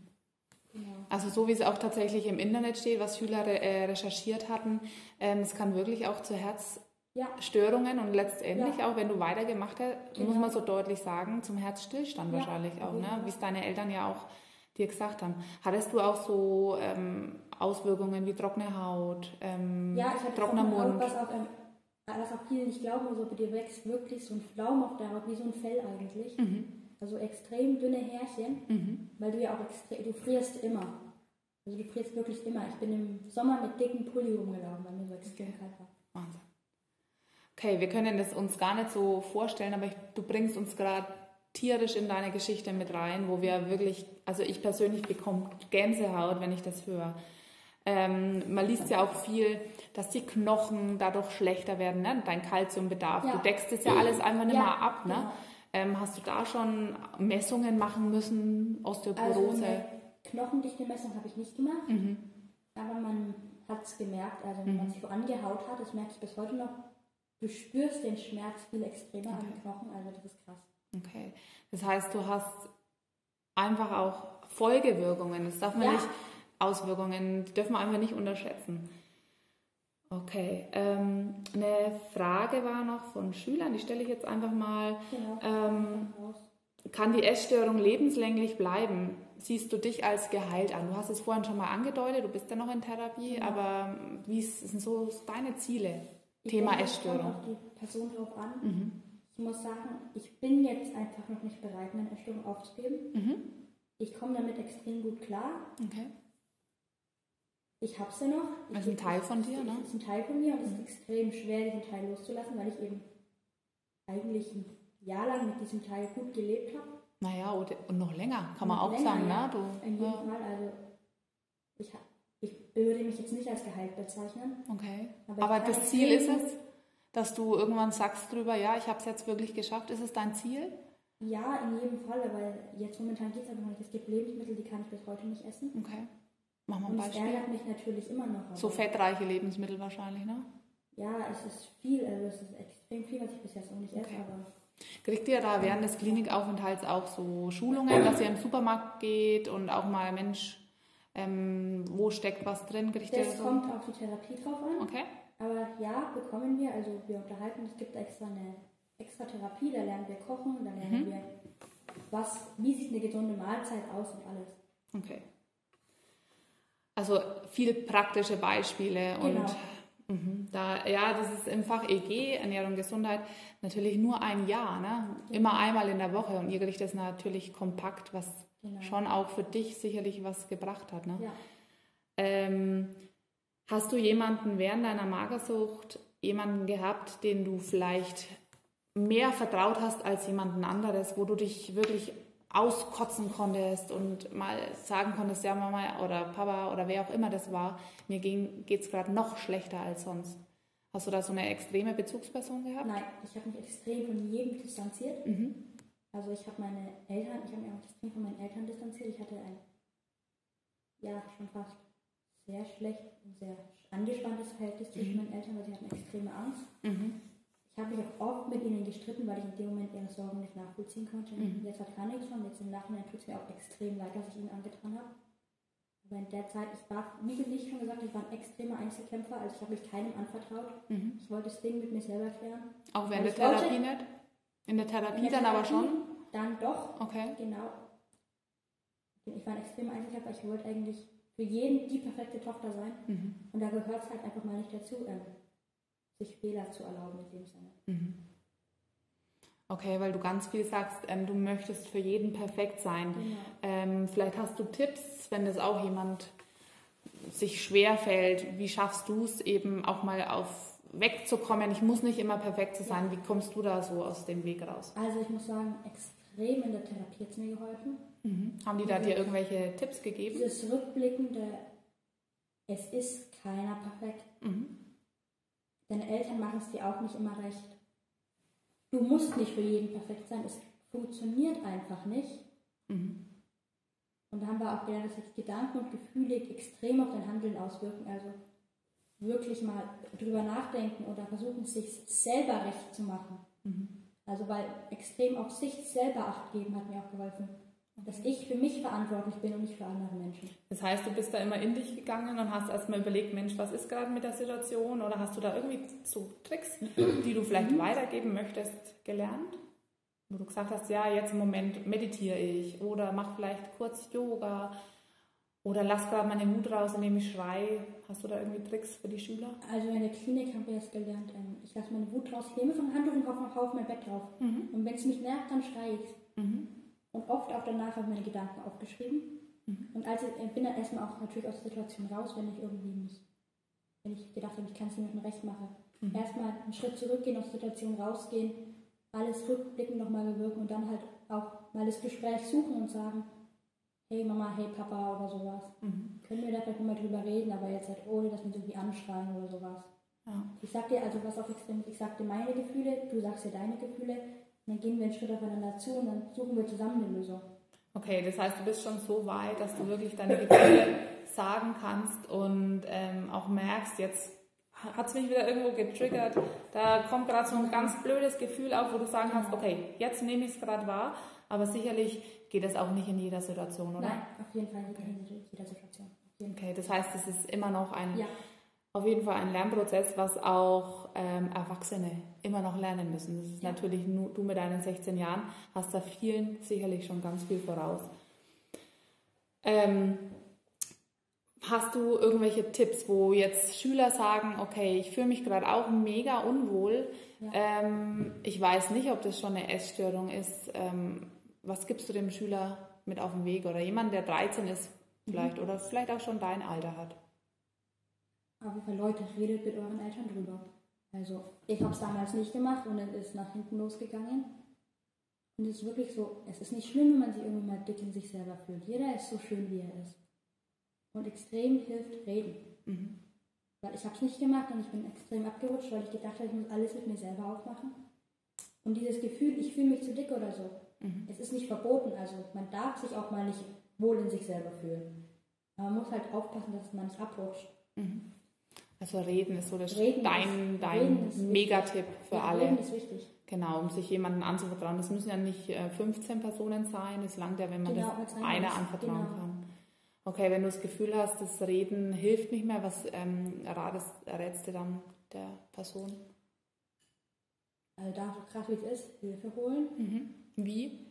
Genau. Also so wie es auch tatsächlich im Internet steht, was Schüler äh, recherchiert hatten, ähm, es kann wirklich auch zu Herzstörungen ja. und letztendlich ja. auch, wenn du weitergemacht hast, genau. muss man so deutlich sagen, zum Herzstillstand ja. wahrscheinlich auch, ne? wie es deine Eltern ja auch dir gesagt haben. Hattest du auch so ähm, Auswirkungen wie trockene Haut, ähm, ja, ich hatte trockener Mund? Was ähm, was auch viele nicht glauben, also bei dir wächst wirklich so ein Flaum auf der Haut, wie so ein Fell eigentlich. Mhm. Also extrem dünne Härchen, mhm. weil du ja auch extrem, du frierst immer. Also du frierst wirklich immer. Ich bin im Sommer mit dicken Pulli rumgelaufen, weil mir so extrem kalt war. Wahnsinn. Okay, wir können das uns gar nicht so vorstellen, aber ich, du bringst uns gerade tierisch in deine Geschichte mit rein, wo wir wirklich, also ich persönlich bekomme Gänsehaut, wenn ich das höre. Ähm, man liest ja auch viel, dass die Knochen dadurch schlechter werden, ne? dein Kalziumbedarf. Ja. Du deckst das ja alles einfach nicht ja, mehr ab. Ne? Genau. Ähm, hast du da schon Messungen machen müssen, Osteoporose? Also eine Knochendichte-Messung habe ich nicht gemacht, mhm. aber man hat es gemerkt, also wenn mhm. man sich so angehaut hat, das merke ich bis heute noch, du spürst den Schmerz viel extremer okay. an den Knochen, also das ist krass. Okay. Das heißt, du hast einfach auch Folgewirkungen. Das darf man ja. nicht, Auswirkungen, die dürfen wir einfach nicht unterschätzen. Okay. Ähm, eine Frage war noch von Schülern, die stelle ich jetzt einfach mal. Genau. Ähm, kann die Essstörung lebenslänglich bleiben? Siehst du dich als geheilt an? Du hast es vorhin schon mal angedeutet, du bist ja noch in Therapie, ja. aber wie sind so deine Ziele? Ich Thema denke, Essstörung. Auf die Person drauf an. Mhm ich muss sagen, ich bin jetzt einfach noch nicht bereit, meine Essstörung aufzugeben. Mhm. ich komme damit extrem gut klar. Okay. Ich habe sie noch. Das ist ein Teil von dir, ne? Das ist ein Teil von mir und es ist extrem schwer, diesen Teil loszulassen, weil ich eben eigentlich ein Jahr lang mit diesem Teil gut gelebt habe. Naja, und noch länger, kann man auch länger, sagen, ja. ne? Du, In jedem ja. Fall, also ich, ich würde mich jetzt nicht als Gehalt bezeichnen. Okay. Aber Aber, das Ziel ist es, dass du irgendwann sagst drüber, ja, ich habe es jetzt wirklich geschafft. Ist es dein Ziel? Ja, in jedem Falle, weil jetzt momentan geht es einfach noch nicht. Es gibt Lebensmittel, die kann ich bis heute nicht essen. Okay. Mach mal ein Beispiel. ärgert mich natürlich immer noch. So fettreiche Lebensmittel wahrscheinlich, ne? Ja, es ist viel, also es ist extrem viel, was ich bis jetzt noch nicht esse, Okay. aber Kriegt ihr da während des Klinikaufenthalts auch so Schulungen, dass ihr im Supermarkt geht und auch mal, Mensch, ähm, wo steckt was drin? Kriegt ihr das so? kommt auf die Therapie drauf an. Okay. Aber ja, bekommen wir, also wir unterhalten, es gibt extra eine extra Therapie, da lernen wir kochen, da lernen Mhm. wir, was, wie sieht eine gesunde Mahlzeit aus und alles. Okay. Also viele praktische Beispiele Genau. und mhm, da, ja, das ist im Fach EG, Ernährung, Gesundheit, natürlich nur ein Jahr, ne? Immer einmal in der Woche und ihr kriegt das natürlich kompakt, was Genau. schon auch für dich sicherlich was gebracht hat, ne? Ja. Ähm, hast du jemanden während deiner Magersucht, jemanden gehabt, den du vielleicht mehr vertraut hast als jemanden anderes, wo du dich wirklich auskotzen konntest und mal sagen konntest, ja Mama oder Papa oder wer auch immer das war, mir geht es gerade noch schlechter als sonst. Hast du da so eine extreme Bezugsperson gehabt? Nein, ich habe mich extrem von jedem distanziert. Mhm. Also ich habe meine Eltern, ich habe mich auch extrem von meinen Eltern distanziert. Ich hatte ein, ja, schon fast sehr schlecht, ein sehr angespanntes Verhältnis zwischen Mhm. meinen Eltern, weil sie hatten extreme Angst. Mhm. Ich habe mich auch oft mit ihnen gestritten, weil ich in dem Moment ihre Sorgen nicht nachvollziehen konnte. Mhm. Jetzt hat gar nichts von, jetzt im Nachhinein tut es mir auch extrem leid, was ich ihnen angetan habe. Aber in der Zeit, ich war, wie nicht schon gesagt, ich war ein extremer Einzelkämpfer, also ich habe mich keinem anvertraut. Mhm. Ich wollte das Ding mit mir selber klären. Auch während der Ich wollte- Therapie nicht? In der Therapie In der dann aber Therapie schon? Dann doch, Okay. Genau. Ich war ein extremer Einzelkämpfer. Ich wollte eigentlich für jeden die perfekte Tochter sein. Mhm. Und da gehört es halt einfach mal nicht dazu, ähm, sich Fehler zu erlauben in dem Sinne. Mhm. Okay, weil du ganz viel sagst, ähm, du möchtest für jeden perfekt sein. Genau. Ähm, vielleicht hast du Tipps, wenn das auch jemand sich schwer fällt. Wie schaffst du es eben auch mal auf wegzukommen? Ich muss nicht immer perfekt zu sein. Wie kommst du da so aus dem Weg raus? Also ich muss sagen, extrem in der Therapie hat es mir geholfen. Haben die da dir irgendwelche Tipps gegeben? Dieses Rückblickende, es ist keiner perfekt. Mhm. Deine Eltern machen es dir auch nicht immer recht. Du musst nicht für jeden perfekt sein. Es funktioniert einfach nicht. Mhm. Und da haben wir auch gelernt, dass sich Gedanken und Gefühle extrem auf dein Handeln auswirken. Also wirklich mal drüber nachdenken oder versuchen, es sich selber recht zu machen. Mhm. Also weil extrem auf sich selber Acht geben hat mir auch geholfen. Dass ich für mich verantwortlich bin und nicht für andere Menschen. Das heißt, du bist da immer in dich gegangen und hast erstmal überlegt, Mensch, was ist gerade mit der Situation? Oder hast du da irgendwie so Tricks, die du vielleicht weitergeben möchtest, gelernt? Wo du gesagt hast, ja, jetzt im Moment meditiere ich oder mach vielleicht kurz Yoga oder lass gerade meine Wut raus, indem ich schreie. Hast du da irgendwie Tricks für die Schüler? Also in der Klinik haben wir das gelernt. ähm, Ich lasse meine Wut raus, ich nehme vom Handtuch und hau hau auf mein Bett drauf. Mhm. Und wenn es mich nervt, dann schreie ich. Mhm. Und oft auch danach habe ich meine Gedanken aufgeschrieben. Mhm. Und als ich ich bin dann erstmal auch natürlich aus der Situation raus, wenn ich irgendwie mich, wenn ich gedacht habe, ich kann es niemandem recht machen. Mhm. Erstmal einen Schritt zurückgehen, aus der Situation rausgehen, alles rückblickend nochmal bewirken und dann halt auch mal das Gespräch suchen und sagen, hey Mama, hey Papa oder sowas. Mhm. Können wir da vielleicht mal drüber reden, aber jetzt halt ohne, dass wir uns irgendwie anschreien oder sowas. Ja. Ich sag dir, also was auch extrem ich sag dir meine Gefühle, du sagst dir deine Gefühle, dann gehen wir einen Schritt aufeinander zu und dann suchen wir zusammen eine Lösung. Okay, das heißt, du bist schon so weit, dass du wirklich deine Gefühle sagen kannst und ähm, auch merkst, jetzt hat es mich wieder irgendwo getriggert. Da kommt gerade so ein ganz blödes Gefühl auf, wo du sagen kannst, okay, jetzt nehme ich es gerade wahr, aber sicherlich geht es auch nicht in jeder Situation, oder? Nein, auf jeden Fall nicht in jeder Situation. Okay, das heißt, es ist immer noch ein, Ja, auf jeden Fall ein Lernprozess, was auch ähm, Erwachsene immer noch lernen müssen. Das ist Ja. natürlich nur du mit deinen 16 Jahren hast da vielen sicherlich schon ganz viel voraus. Ähm, hast du irgendwelche Tipps, wo jetzt Schüler sagen, okay, ich fühle mich gerade auch mega unwohl, Ja. ähm, ich weiß nicht, ob das schon eine Essstörung ist. Ähm, was gibst du dem Schüler mit auf den Weg oder jemand, der 13 ist vielleicht mhm. oder vielleicht auch schon dein Alter hat? Auf jeden Fall, Leute, redet mit euren Eltern drüber. Also, ich habe es damals nicht gemacht und es ist nach hinten losgegangen. Und es ist wirklich so, es ist nicht schlimm, wenn man sich irgendwie mal dick in sich selber fühlt. Jeder ist so schön, wie er ist. Und extrem hilft reden. Mhm. Weil ich habe es nicht gemacht und ich bin extrem abgerutscht, weil ich gedacht habe, ich muss alles mit mir selber aufmachen. Und dieses Gefühl, ich fühle mich zu dick oder so, mhm. es ist nicht verboten. Also man darf sich auch mal nicht wohl in sich selber fühlen. Aber man muss halt aufpassen, dass man nicht abrutscht. Mhm. Also reden ist so das reden dein, ist, dein Megatipp für ja, alle. Reden ist wichtig. Genau, um sich jemandem anzuvertrauen. Das müssen ja nicht 15 äh, Personen sein, es langt ja, wenn man genau, das einer anvertrauen genau. kann. Okay, wenn du das Gefühl hast, das Reden hilft nicht mehr, was ähm, ratest, rätst du dann der Person? Also da krass wie es ist, Hilfe holen. Mhm. Wie?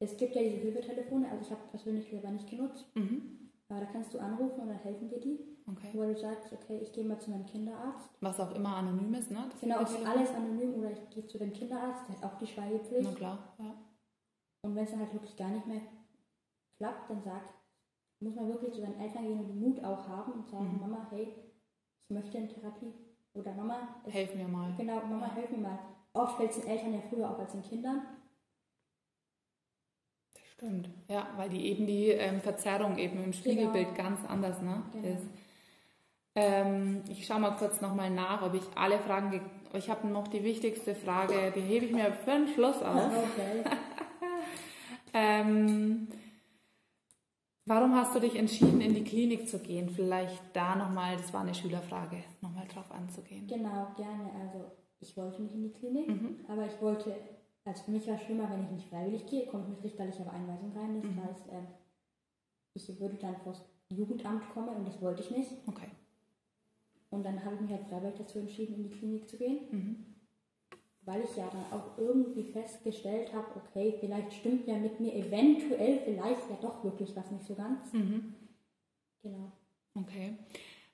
Es gibt ja diese Hilfetelefone, also ich habe persönlich selber nicht genutzt. Mhm. Aber da kannst du anrufen und dann helfen dir die. Okay. Wo du sagst, okay, ich gehe mal zu meinem Kinderarzt. Was auch immer anonym ist, ne? Das genau, ist alles anonym oder ich gehe zu dem Kinderarzt, der hat auch die Schweigepflicht. Na klar, ja. Und wenn es dann halt wirklich gar nicht mehr klappt, dann sagt, muss man wirklich zu seinen Eltern gehen und den Mut auch haben und sagen, mhm. Mama, hey, ich möchte in Therapie. Oder Mama, helf mir mal. Genau, Mama, ja. helf mir mal. Oft fällt es den Eltern ja früher auch als den Kindern. Das stimmt, ja, weil die eben die ähm, Verzerrung eben im Spiegelbild genau. ganz anders ne, genau. ist. Ähm, ich schaue mal kurz nochmal nach, ob ich alle Fragen. Ich habe noch die wichtigste Frage, die hebe ich mir für den Schluss auf. Okay. ähm, warum hast du dich entschieden, in die Klinik zu gehen? Vielleicht da nochmal, das war eine Schülerfrage, nochmal drauf anzugehen. Genau, gerne. Also ich wollte nicht in die Klinik, mhm. aber ich wollte, also für mich war es schlimmer, wenn ich nicht freiwillig gehe, komme ich mit richterlicher Einweisung rein. Das mhm. heißt, äh, ich würde dann vor das Jugendamt kommen und das wollte ich nicht. Okay. Und dann habe ich mich halt freiwillig dazu entschieden, in die Klinik zu gehen. Mhm. Weil ich ja dann auch irgendwie festgestellt habe, okay, vielleicht stimmt ja mit mir eventuell vielleicht ja doch wirklich was nicht so ganz. Mhm. Genau. Okay.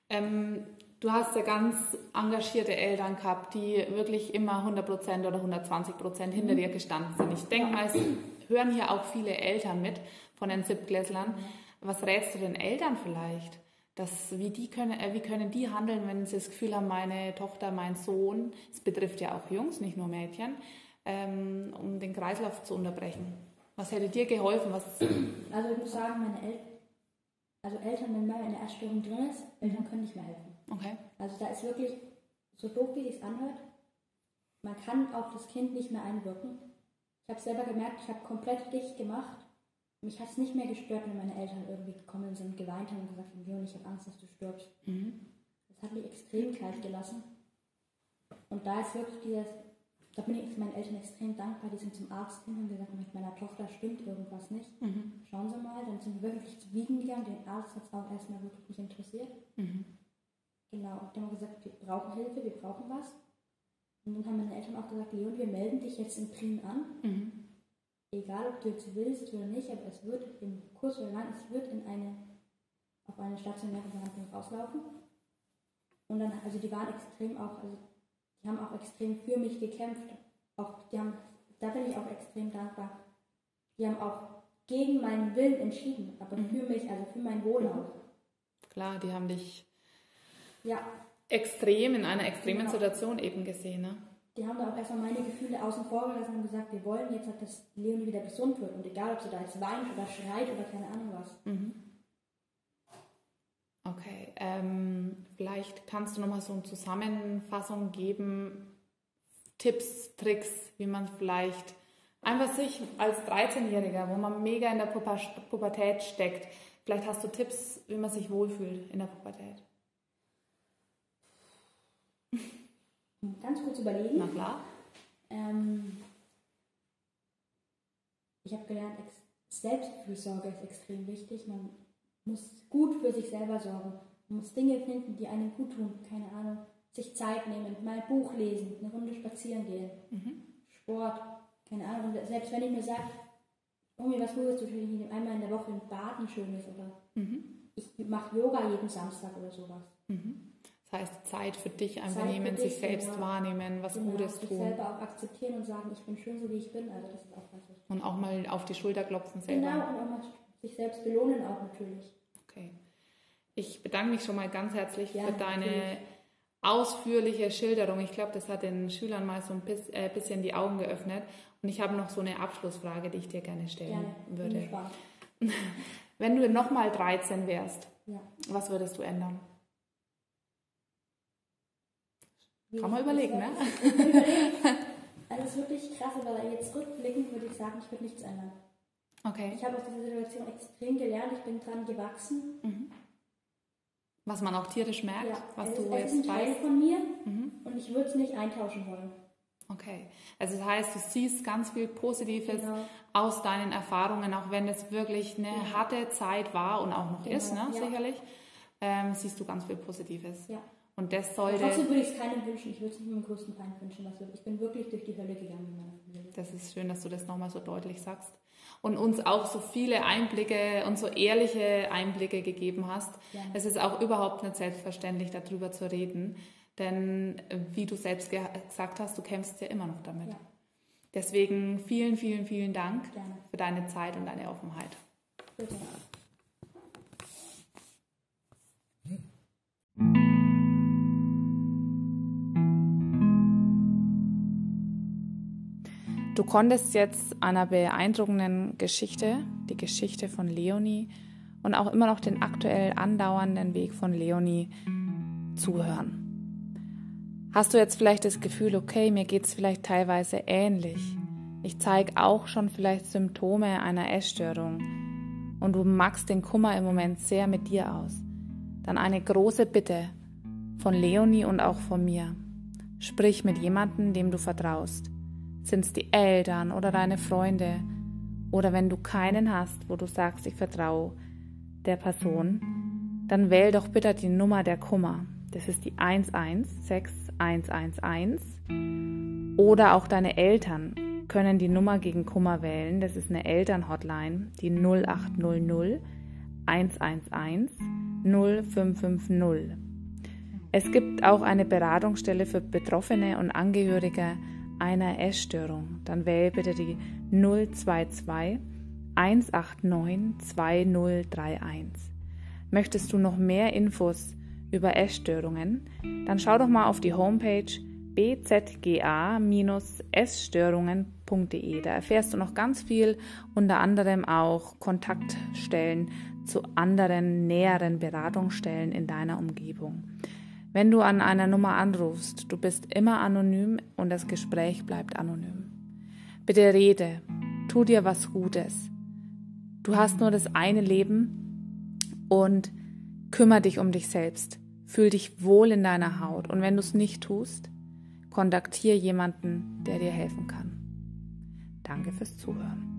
Ähm, du hast ja ganz engagierte Eltern gehabt, die wirklich immer 100% oder 120% hinter mhm. dir gestanden sind. Ich denke mal, es hören hier auch viele Eltern mit von den Siebtklässlern. Was rätst du den Eltern vielleicht? dass, wie, die können, äh, wie können die handeln, wenn sie das Gefühl haben, meine Tochter, mein Sohn, es betrifft ja auch Jungs, nicht nur Mädchen, ähm, um den Kreislauf zu unterbrechen. Was hätte dir geholfen? Was also ich muss sagen, meine El also Eltern, wenn mal eine Erstörung drin ist, Eltern können nicht mehr helfen. Okay. Also da ist wirklich, so doof wie es anhört, man kann auf das Kind nicht mehr einwirken. Ich habe selber gemerkt, ich habe komplett dicht gemacht mich hat es nicht mehr gestört, wenn meine Eltern irgendwie gekommen sind, geweint haben und gesagt haben, Leon, ich habe Angst, dass du stirbst. Mhm. Das hat mich extrem kalt gelassen. Und da ist wirklich dieses, da bin ich meinen Eltern extrem dankbar, die sind zum Arzt hin und gesagt, mit meiner Tochter stimmt irgendwas nicht. Mhm. Schauen Sie mal, dann sind wir wirklich zu Wiegen gegangen, den Arzt hat es auch erstmal wirklich nicht interessiert. Mhm. Genau, die haben gesagt, wir brauchen Hilfe, wir brauchen was. Und dann haben meine Eltern auch gesagt, Leon, wir melden dich jetzt in Prien an. Mhm egal ob du jetzt willst oder nicht, aber es wird im Kurs oder lang, es wird in eine, auf eine stationäre Behandlung rauslaufen. Und dann, also die waren extrem auch, also die haben auch extrem für mich gekämpft. Auch, die haben, da bin ich auch extrem dankbar. Die haben auch gegen meinen Willen entschieden, aber mhm. für mich, also für mein Wohl auch. Klar, die haben dich ja. extrem in einer extremen genau. Situation eben gesehen. Ne? die haben da auch erstmal meine Gefühle außen vor gelassen und gesagt, wir wollen jetzt, dass Leonie wieder gesund wird. Und egal, ob sie da jetzt weint oder schreit oder keine Ahnung was. Mhm. Okay, ähm, vielleicht kannst du nochmal so eine Zusammenfassung geben, Tipps, Tricks, wie man vielleicht einfach sich als 13-Jähriger, wo man mega in der Pubertät steckt, vielleicht hast du Tipps, wie man sich wohlfühlt in der Pubertät. Ganz kurz überlegen. Na klar. Ähm, ich habe gelernt, Selbstfürsorge ist extrem wichtig. Man muss gut für sich selber sorgen. Man muss Dinge finden, die einem gut tun. Keine Ahnung. Sich Zeit nehmen, mal ein Buch lesen, eine Runde spazieren gehen, mhm. Sport, keine Ahnung. selbst wenn ich mir sage, irgendwie was Gutes zu tun, ich einmal in der Woche ein Baden schönes oder mhm. ich mache Yoga jeden Samstag oder sowas. Mhm. Das heißt, Zeit für dich einfach Zeit nehmen, sich selbst genau. wahrnehmen, was genau, Gutes tun. Sich selber auch akzeptieren und sagen, ich bin schön so wie ich bin. Also das ist auch was, was Und auch mal auf die Schulter klopfen selber. Genau, und auch mal sich selbst belohnen auch natürlich. Okay. Ich bedanke mich schon mal ganz herzlich Ja, für deine natürlich. ausführliche Schilderung. Ich glaube, das hat den Schülern mal so ein äh, bisschen die Augen geöffnet. Und ich habe noch so eine Abschlussfrage, die ich dir gerne stellen. Bin würde. Wenn du nochmal 13 wärst, Ja. was würdest du ändern? Wie Kann man überlegen, ne? Also es ist wirklich krass, aber jetzt rückblickend würde ich sagen, ich würde nichts ändern. Okay. Ich habe aus dieser Situation extrem gelernt, ich bin dran gewachsen. Was man auch tierisch merkt, Ja, was es, du ist- es ist jetzt ein Teil weißt. von mir Mhm. und ich würde es nicht eintauschen wollen. Okay. Also das heißt, du siehst ganz viel Positives Genau. aus deinen Erfahrungen, auch wenn es wirklich eine harte Zeit war und auch noch Genau, ist, ne, ja. sicherlich, ähm, siehst du ganz viel Positives. Ja. Und das sollte, trotzdem würde ich es keinem wünschen. Ich würde es nicht meinem größten Feind wünschen. Was ich bin wirklich durch die Hölle gegangen in meiner Familie. das ist schön, dass du das nochmal so deutlich sagst. Und uns auch so viele Einblicke und so ehrliche Einblicke gegeben hast. Gerne. Es ist auch überhaupt nicht selbstverständlich, darüber zu reden. Denn äh, wie du selbst ge gesagt hast, du kämpfst ja immer noch damit. Ja. Deswegen vielen, vielen, vielen Dank Gerne. für deine Zeit und deine Offenheit. Bitte. Du konntest jetzt einer beeindruckenden Geschichte, die Geschichte von Leonie und auch immer noch den aktuell andauernden Weg von Leonie zuhören. Hast du jetzt vielleicht das Gefühl, okay, mir geht es vielleicht teilweise ähnlich. Ich zeige auch schon vielleicht Symptome einer Essstörung und du magst den Kummer im Moment sehr mit dir aus. Dann eine große Bitte von Leonie und auch von mir. Sprich mit jemandem, dem du vertraust. Sind es die Eltern oder deine Freunde? Oder wenn du keinen hast, wo du sagst, ich vertraue der Person, dann wähl doch bitte die Nummer der Kummer. Das ist die 116111. Oder auch deine Eltern können die Nummer gegen Kummer wählen. Das ist eine Elternhotline, die 0800 111 0550. Es gibt auch eine Beratungsstelle für Betroffene und Angehörige einer Essstörung. Dann wähle bitte die 022 189 2031. Möchtest du noch mehr Infos über Essstörungen? Dann schau doch mal auf die Homepage bzga-essstörungen.de. Da erfährst du noch ganz viel, unter anderem auch Kontaktstellen zu anderen näheren Beratungsstellen in deiner Umgebung. Wenn du an einer Nummer anrufst, du bist immer anonym und das Gespräch bleibt anonym. Bitte rede, tu dir was Gutes. Du hast nur das eine Leben und kümmere dich um dich selbst. Fühl dich wohl in deiner Haut und wenn du es nicht tust, kontaktiere jemanden, der dir helfen kann. Danke fürs Zuhören.